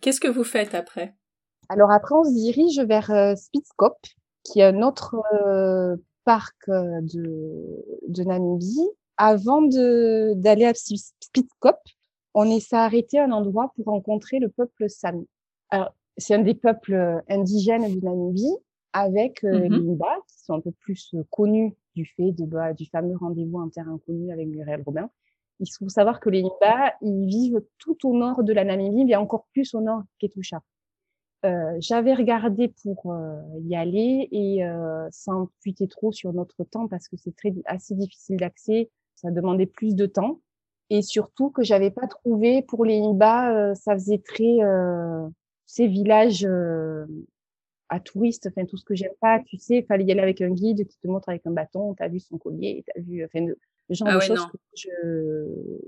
Qu'est-ce que vous faites après? Alors après, on se dirige vers euh, qui est un autre euh, parc euh, de, de Namibie. Avant d'aller à Spitzkop, on s'est arrêté à un endroit pour rencontrer le peuple Sami. Alors, c'est un des peuples indigènes de Namibie avec euh, mm-hmm. les Nimba, qui sont un peu plus euh, connus du fait de, bah, du fameux rendez-vous en terre inconnue avec Muriel Robin. Il faut savoir que les Nimba, ils vivent tout au nord de la Namibie, mais encore plus au nord Ketusha. Euh, J'avais regardé pour euh, y aller et euh, sans fuiter trop sur notre temps parce que c'est très assez difficile d'accès, ça demandait plus de temps et surtout que j'avais pas trouvé pour les Nimba, ça faisait très ces villages à touristes, enfin tout ce que j'aime pas, tu sais, fallait y aller avec un guide qui te montre avec un bâton, tu as vu son collier, tu as vu, enfin, le genre ah de choses que je...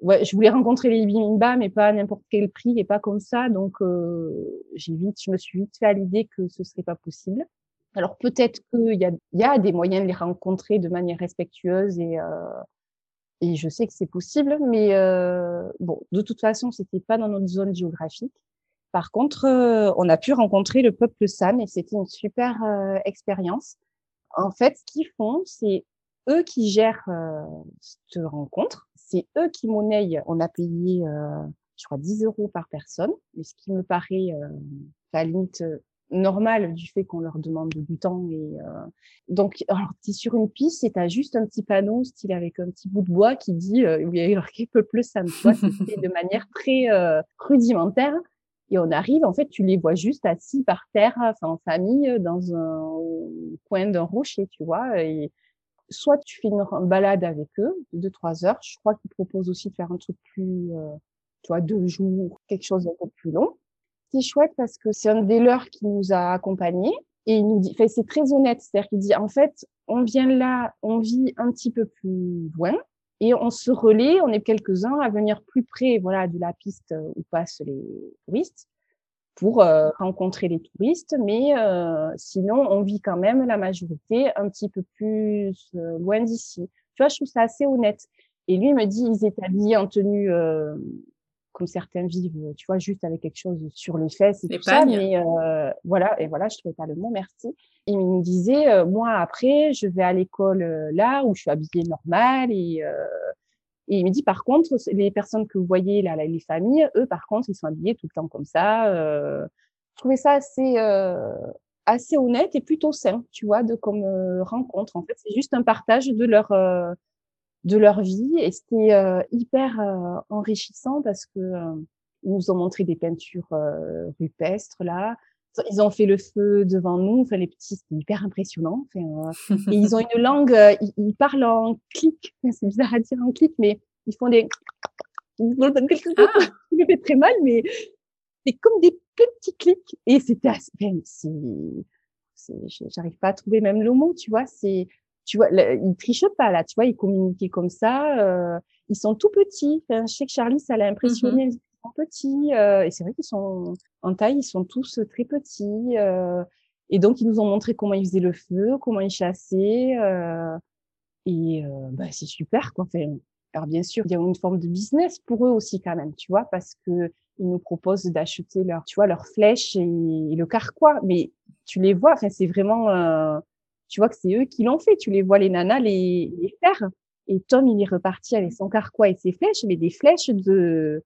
Ouais, je voulais rencontrer les Bimba, mais pas à n'importe quel prix et pas comme ça. Donc, euh, j'ai vite, je me suis vite fait à l'idée que ce serait pas possible. Alors peut-être qu'il y a, y a des moyens de les rencontrer de manière respectueuse et euh, et je sais que c'est possible, mais euh, bon, de toute façon, c'était pas dans notre zone géographique. Par contre, euh, on a pu rencontrer le peuple San et c'était une super expérience. En fait, ce qu'ils font, c'est eux qui gèrent euh, cette rencontre. C'est eux qui monnaient. On a payé, je crois, 10 euros par personne, ce qui me paraît la limite normale du fait qu'on leur demande du temps. Et, donc, alors, tu es sur une piste et tu as juste un petit panneau, style avec un petit bout de bois qui dit euh, il y a marqué Peuple San. C'est de manière très rudimentaire. Et on arrive, en fait, tu les vois juste assis par terre, enfin, en famille, dans un coin d'un rocher, tu vois. Et soit tu fais une balade avec eux, de deux, trois heures. Je crois qu'ils proposent aussi de faire un truc plus, euh, tu vois, deux jours, quelque chose d'un peu plus long. C'est chouette parce que c'est un des leurs qui nous a accompagnés. Et il nous dit, c'est très honnête. C'est-à-dire qu'il dit, en fait, on vient là, on vit un petit peu plus loin et on se relaie, on est quelques-uns à venir plus près voilà de la piste où passent les touristes pour euh, rencontrer les touristes, mais euh, sinon on vit quand même la majorité un petit peu plus euh, loin d'ici. Tu vois, je trouve ça assez honnête. Et lui me dit, ils étaient habillés en tenue comme certains vivent, tu vois, juste avec quelque chose sur les fesses et tout ça. Mais voilà, et voilà, je trouvais pas le mot, merci. Il me disait, euh, moi après, je vais à l'école euh, là où je suis habillée normale et, euh, et il me dit par contre, les personnes que vous voyez là, les familles, eux par contre, ils sont habillés tout le temps comme ça. je trouvais ça assez assez honnête et plutôt sain, tu vois, de comme rencontre. En fait, c'est juste un partage de leur de leur vie et c'était hyper enrichissant parce que ils nous ont montré des peintures rupestres là, ils ont fait le feu devant nous. Enfin, les petits, c'était hyper impressionnant. Enfin, euh, et ils ont une langue, euh, ils, parlent en clic. c'est bizarre à dire en clic, mais ils font des. Ah. Ça fait très mal, mais c'est comme des petits clics. Et c'était assez. Enfin, j'arrive pas à trouver même le mot, tu vois. C'est, tu vois, ils trichent pas là, tu vois. Ils communiquaient comme ça. Euh, ils sont tout petits. Enfin, je sais que Charlie, ça l'a impressionné. Mm-hmm petits. Euh, et c'est vrai qu'ils sont en taille, ils sont tous très petits. Euh, et donc, ils nous ont montré comment ils faisaient le feu, comment ils chassaient. Euh, et bah, c'est super. Quoi. Enfin, alors bien sûr, il y a une forme de business pour eux aussi quand même, tu vois, parce que ils nous proposent d'acheter leur, tu vois, leurs flèches et, le carquois. Mais tu les vois, enfin, c'est vraiment, tu vois que c'est eux qui l'ont fait. Tu les vois les nanas les, les faire. Et Tom, il est reparti avec son carquois et ses flèches, mais des flèches de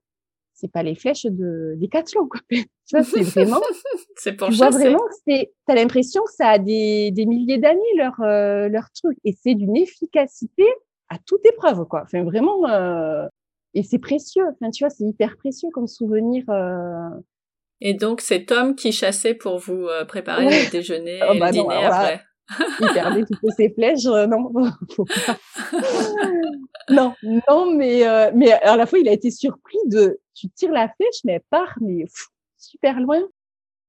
c'est pas les flèches de Decathlon quoi. tu vois, c'est vraiment c'est pour tu vois vraiment c'est t'as l'impression que ça a des, des milliers d'années leur euh, leur truc et c'est d'une efficacité à toute épreuve quoi. Enfin vraiment euh... et c'est précieux. Enfin tu vois, c'est hyper précieux comme souvenir euh... Et donc c'est Tom qui chassait pour vous euh, préparer le déjeuner oh, et bah le dîner après. Il perdait toutes ses flèches, euh, non, non, non, mais euh, mais à la fois il a été surpris de tu tires la flèche mais elle part mais super loin.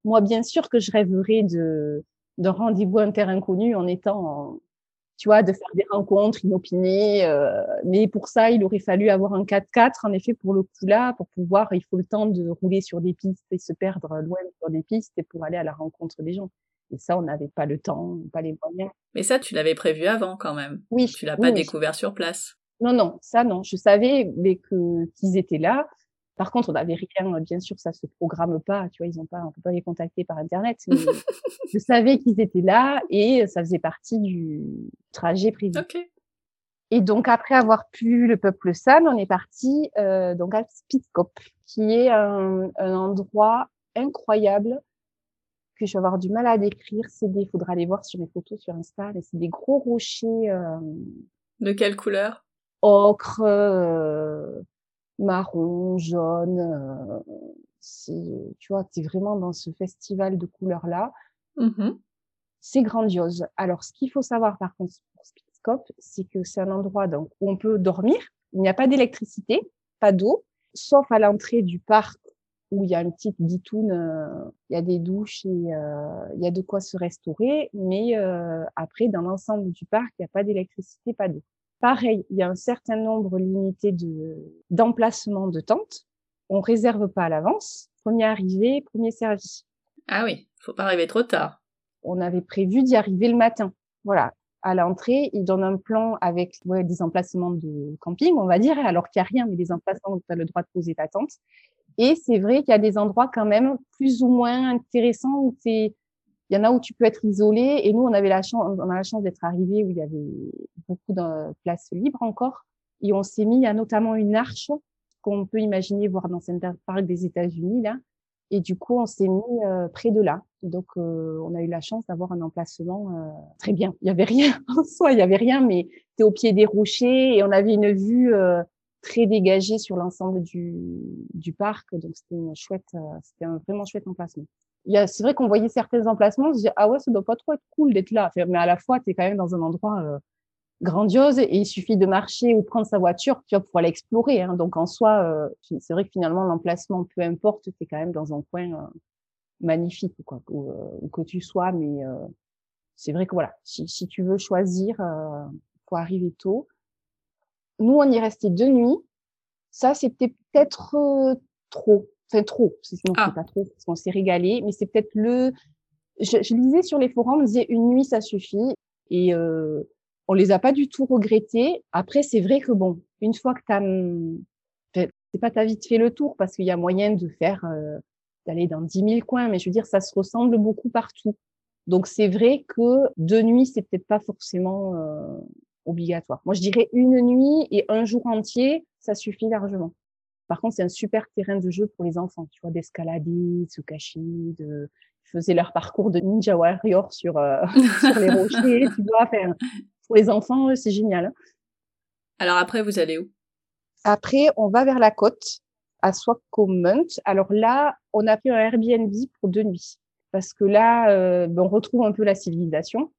Moi bien sûr que je rêverais de d'un rendez-vous inter-inconnu en étant tu vois de faire des rencontres inopinées euh, mais pour ça il aurait fallu avoir un 4x4 en effet pour le coup là pour pouvoir il faut le temps de rouler sur des pistes et se perdre loin sur des pistes et pour aller à la rencontre des gens. Et ça, on n'avait pas le temps, pas les moyens. Mais ça, tu l'avais prévu avant quand même. Oui. Tu l'as pas découvert sur place. Non, non, ça non. Je savais mais que qu'ils étaient là. Par contre, on n'avait rien, bien sûr, ça se programme pas, tu vois, ils ont pas, on peut pas les contacter par internet. Mais je savais qu'ils étaient là et ça faisait partie du trajet prévu. Et donc après avoir pu le peuple San, on est parti euh, donc à Spitzkop, qui est un, un, endroit incroyable que je vais avoir du mal à décrire. C'est des, faudra aller voir sur mes photos sur Insta, mais c'est des gros rochers. Euh, de quelle couleur? Ocre, euh, marron, jaune. Euh, c'est, tu vois, tu es vraiment dans ce festival de couleurs là. Mmh c'est grandiose. Alors, ce qu'il faut savoir par contre pour Spitzkop, c'est que c'est un endroit donc où on peut dormir. Il n'y a pas d'électricité, pas d'eau, sauf à l'entrée du parc où il y a une petite bitoune, euh, il y a des douches et euh, il y a de quoi se restaurer. Mais euh, après, dans l'ensemble du parc, il n'y a pas d'électricité, pas d'eau. Pareil, il y a un certain nombre limité de d'emplacements de tentes. On réserve pas à l'avance. Premier arrivé, premier servi. Ah oui, faut pas arriver trop tard. On avait prévu d'y arriver le matin. Voilà. À l'entrée, ils donnent un plan avec ouais, des emplacements de camping, on va dire, alors qu'il n'y a rien, mais des emplacements où tu as le droit de poser ta tente. Et c'est vrai qu'il y a des endroits quand même plus ou moins intéressants où c'est, il y en a où tu peux être isolé. Et nous, on avait la chance, on a la chance d'être arrivé où il y avait beaucoup de places libres encore. Et on s'est mis à notamment une arche qu'on peut imaginer voir dans Center Park des États-Unis là. Et du coup, on s'est mis euh, près de là. Donc, euh, on a eu la chance d'avoir un emplacement euh, très bien. Il y avait rien en soi, il y avait rien, mais c'était au pied des rochers et on avait une vue très dégagé sur l'ensemble du, parc. Donc, c'était une chouette, euh, c'était un vraiment chouette emplacement. C'est vrai qu'on voyait certains emplacements, on se dit, ah ouais, ça doit pas trop être cool d'être là. Mais à la fois, tu es quand même dans un endroit euh, grandiose et il suffit de marcher ou prendre sa voiture, tu vas pouvoir l'explorer. Hein. Donc, en soi, euh, c'est vrai que finalement, l'emplacement, peu importe, tu es quand même dans un coin magnifique, quoi, où, que tu sois. Mais c'est vrai que voilà, si, si tu veux choisir, faut arriver tôt. Nous, on y restait deux nuits. Ça, c'était peut-être euh, trop. Enfin, trop. Sinon, ah. pas trop, parce qu'on s'est régalé. Mais c'est peut-être le... Je, je, lisais sur les forums, on disait une nuit, ça suffit. Et euh, on les a pas du tout regrettés. Après, c'est vrai que bon, une fois que t'as... c'est pas ta vite fait le tour, parce qu'il y a moyen de faire... Euh, d'aller dans dix mille coins, mais je veux dire, ça se ressemble beaucoup partout. Donc c'est vrai que deux nuits, c'est peut-être pas forcément euh, obligatoire. Moi, je dirais une nuit et un jour entier, ça suffit largement. Par contre, c'est un super terrain de jeu pour les enfants, tu vois, d'escalader, de se cacher, de faisaient leur parcours de Ninja Warrior sur, euh, sur les rochers, tu vois. Enfin, pour les enfants, c'est génial. Hein. Alors après, vous allez où? Après, on va vers la côte, à Swakopmund. Alors là, on a pris un Airbnb pour deux nuits. Parce que là, euh, ben, on retrouve un peu la civilisation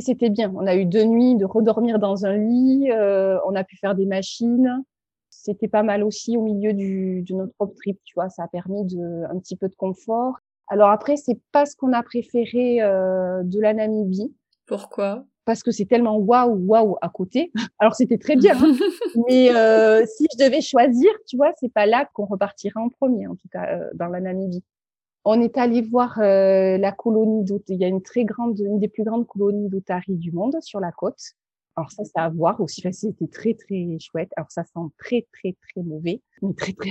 c'était bien. On a eu deux nuits de redormir dans un lit, euh, on a pu faire des machines. C'était pas mal aussi au milieu du, de notre propre trip, tu vois. Ça a permis de un petit peu de confort. Alors après, c'est pas ce qu'on a préféré euh, de la Namibie. Pourquoi? Parce que c'est tellement waouh waouh à côté. Alors c'était très bien, hein. mais euh, si je devais choisir, tu vois, c'est pas là qu'on repartira en premier, en tout cas dans la Namibie. On est allé voir euh, la colonie d'Otari. Il y a une très grande, une des plus grandes colonies d'Otari du monde sur la côte. Alors ça, c'est à voir aussi. C'était très, très chouette. Alors ça sent très, très, très mauvais, mais très, très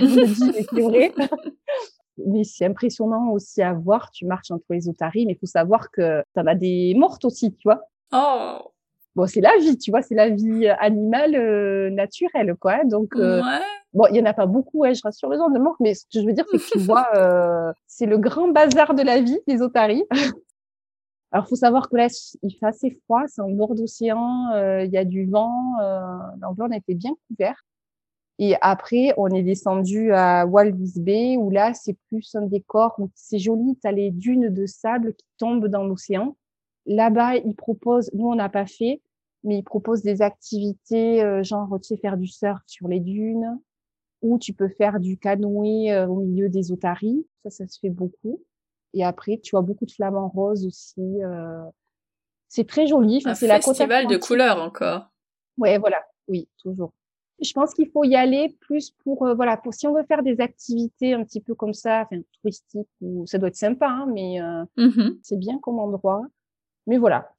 vrai. mais c'est impressionnant aussi à voir. Tu marches entre les otaries, mais il faut savoir que tu en as des mortes aussi, tu vois. Oh Bon, c'est la vie, tu vois, c'est la vie animale euh, naturelle, quoi. Donc, euh, ouais. Bon, il y en a pas beaucoup, ouais, je rassure les gens de mort, mais ce que je veux dire, c'est que tu vois, euh, c'est le grand bazar de la vie, les otaries. Alors, faut savoir que là, il fait assez froid, c'est en bord d'océan, euh, il y a du vent, euh, l'endroit on était bien couvert. Et après, on est descendu à Walvis Bay, où là, c'est plus un décor où c'est joli, tu as les dunes de sable qui tombent dans l'océan. Là-bas, ils proposent, nous, on n'a pas fait, mais ils proposent des activités, euh, genre, tu sais, faire du surf sur les dunes, ou tu peux faire du canoë euh, au milieu des otaries. Ça, ça se fait beaucoup. Et après, tu vois beaucoup de flamants roses aussi. Euh... C'est très joli. Enfin, c'est la festival de couleurs encore. Ouais, voilà. Oui, toujours. Je pense qu'il faut y aller plus pour euh, voilà pour si on veut faire des activités un petit peu comme ça, enfin touristiques ou ça doit être sympa, hein, mais euh, mm-hmm. c'est bien comme endroit. Mais voilà,